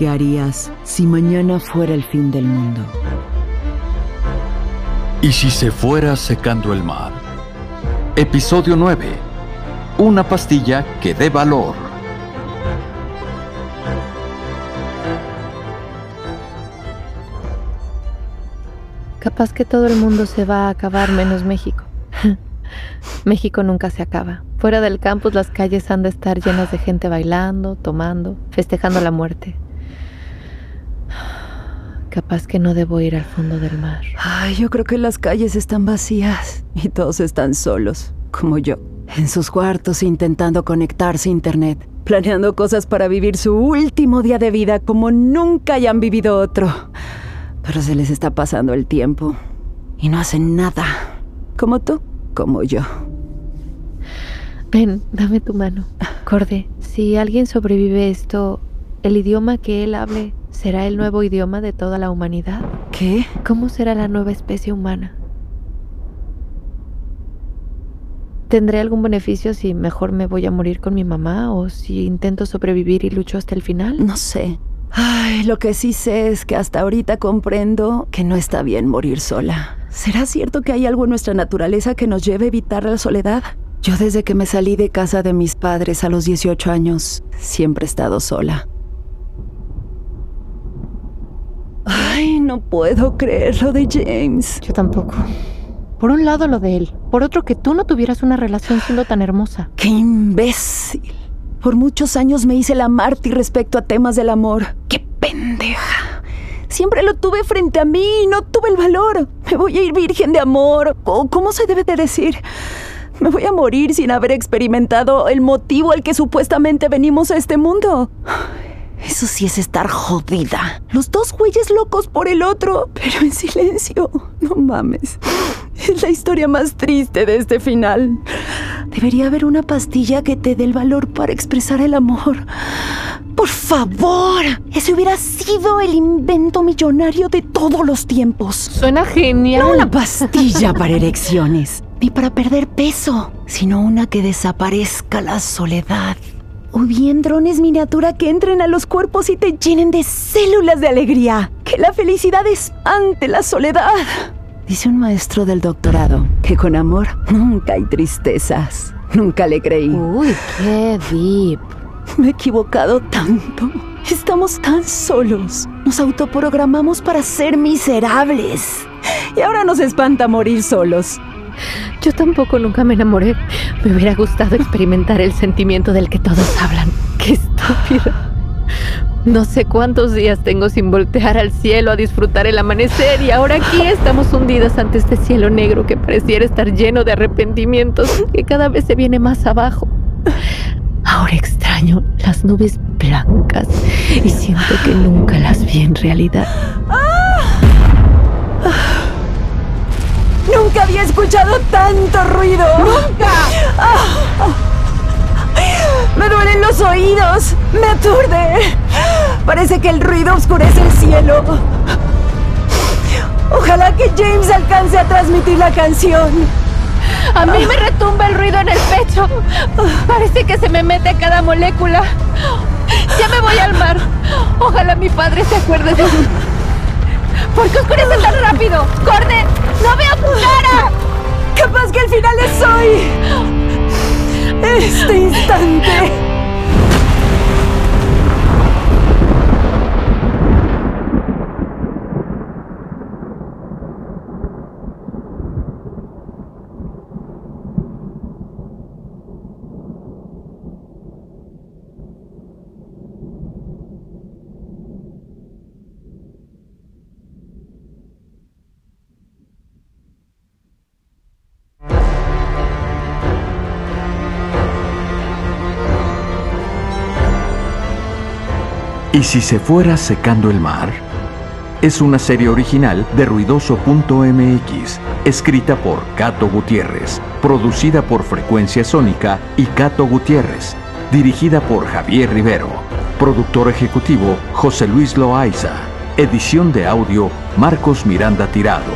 ¿Qué harías si mañana fuera el fin del mundo? ¿Y si se fuera secando el mar? Episodio 9. Una pastilla que dé valor. Capaz que todo el mundo se va a acabar menos México. México nunca se acaba. Fuera del campus las calles han de estar llenas de gente bailando, tomando, festejando la muerte. Capaz que no debo ir al fondo del mar. Ay, yo creo que las calles están vacías y todos están solos, como yo, en sus cuartos intentando conectarse a internet, planeando cosas para vivir su último día de vida como nunca hayan vivido otro. Pero se les está pasando el tiempo y no hacen nada, como tú, como yo. Ven, dame tu mano. Corde, si alguien sobrevive esto, el idioma que él hable será el nuevo idioma de toda la humanidad. ¿Qué? ¿Cómo será la nueva especie humana? ¿Tendré algún beneficio si mejor me voy a morir con mi mamá o si intento sobrevivir y lucho hasta el final? No sé. Ay, lo que sí sé es que hasta ahorita comprendo que no está bien morir sola. ¿Será cierto que hay algo en nuestra naturaleza que nos lleve a evitar la soledad? Yo desde que me salí de casa de mis padres a los 18 años, siempre he estado sola. Ay, no puedo creer lo de James. Yo tampoco. Por un lado lo de él, por otro que tú no tuvieras una relación siendo tan hermosa. ¡Qué imbécil! Por muchos años me hice la mártir respecto a temas del amor. ¡Qué pendeja! Siempre lo tuve frente a mí y no tuve el valor. Me voy a ir virgen de amor. ¿O cómo se debe de decir? Me voy a morir sin haber experimentado el motivo al que supuestamente venimos a este mundo. Eso sí es estar jodida. Los dos güeyes locos por el otro, pero en silencio. No mames. Es la historia más triste de este final. Debería haber una pastilla que te dé el valor para expresar el amor. Por favor, ese hubiera sido el invento millonario de todos los tiempos. Suena genial. No una pastilla para erecciones, ni para perder peso, sino una que desaparezca la soledad. O bien drones miniatura que entren a los cuerpos y te llenen de células de alegría. Que la felicidad espante la soledad. Dice un maestro del doctorado que con amor nunca hay tristezas. Nunca le creí. Uy, qué deep. Me he equivocado tanto. Estamos tan solos. Nos autoprogramamos para ser miserables. Y ahora nos espanta morir solos. Yo tampoco nunca me enamoré. Me hubiera gustado experimentar el sentimiento del que todos hablan. Qué estúpido. No sé cuántos días tengo sin voltear al cielo a disfrutar el amanecer y ahora aquí estamos hundidas ante este cielo negro que pareciera estar lleno de arrepentimientos que cada vez se viene más abajo. Ahora extraño las nubes blancas y siento que nunca las vi en realidad. Nunca había escuchado tanto ruido. ¡Nunca! Me duelen los oídos. Me aturde. Parece que el ruido oscurece el cielo. Ojalá que James alcance a transmitir la canción. A mí me retumba el ruido en el pecho. Parece que se me mete cada molécula. Ya me voy al mar. Ojalá mi padre se acuerde de mí. ¿Por qué oscurece tan rápido? ¡Corde! ¡No veo tu cara! Capaz que el final es hoy. Este instante. ¿Y si se fuera secando el mar? Es una serie original de ruidoso.mx, escrita por Cato Gutiérrez, producida por Frecuencia Sónica y Cato Gutiérrez, dirigida por Javier Rivero, productor ejecutivo José Luis Loaiza, edición de audio Marcos Miranda Tirado,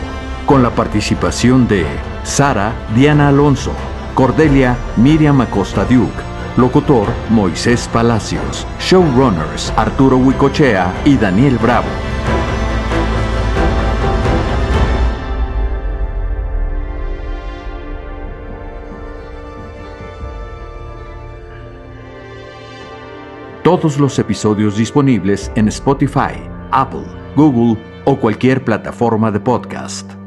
con la participación de Sara Diana Alonso, Cordelia Miriam Acosta Duke, Locutor Moisés Palacios. Showrunners Arturo Huicochea y Daniel Bravo. Todos los episodios disponibles en Spotify, Apple, Google o cualquier plataforma de podcast.